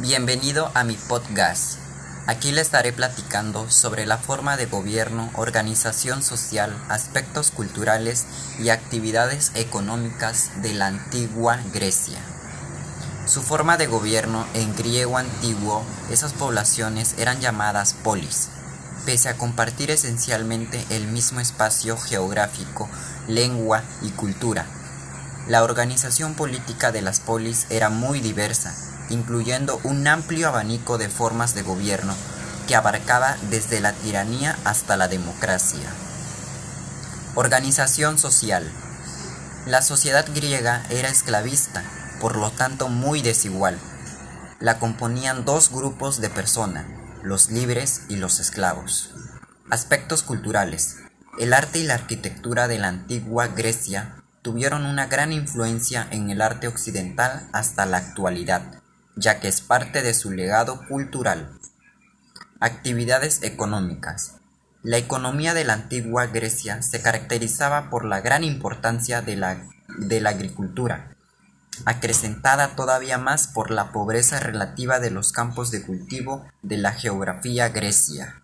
Bienvenido a mi podcast. Aquí le estaré platicando sobre la forma de gobierno, organización social, aspectos culturales y actividades económicas de la antigua Grecia. Su forma de gobierno en griego antiguo, esas poblaciones eran llamadas polis, pese a compartir esencialmente el mismo espacio geográfico, lengua y cultura. La organización política de las polis era muy diversa, incluyendo un amplio abanico de formas de gobierno que abarcaba desde la tiranía hasta la democracia. Organización social. La sociedad griega era esclavista, por lo tanto muy desigual. La componían dos grupos de personas, los libres y los esclavos. Aspectos culturales. El arte y la arquitectura de la antigua Grecia tuvieron una gran influencia en el arte occidental hasta la actualidad ya que es parte de su legado cultural. Actividades económicas. La economía de la antigua Grecia se caracterizaba por la gran importancia de la, de la agricultura, acrecentada todavía más por la pobreza relativa de los campos de cultivo de la geografía grecia.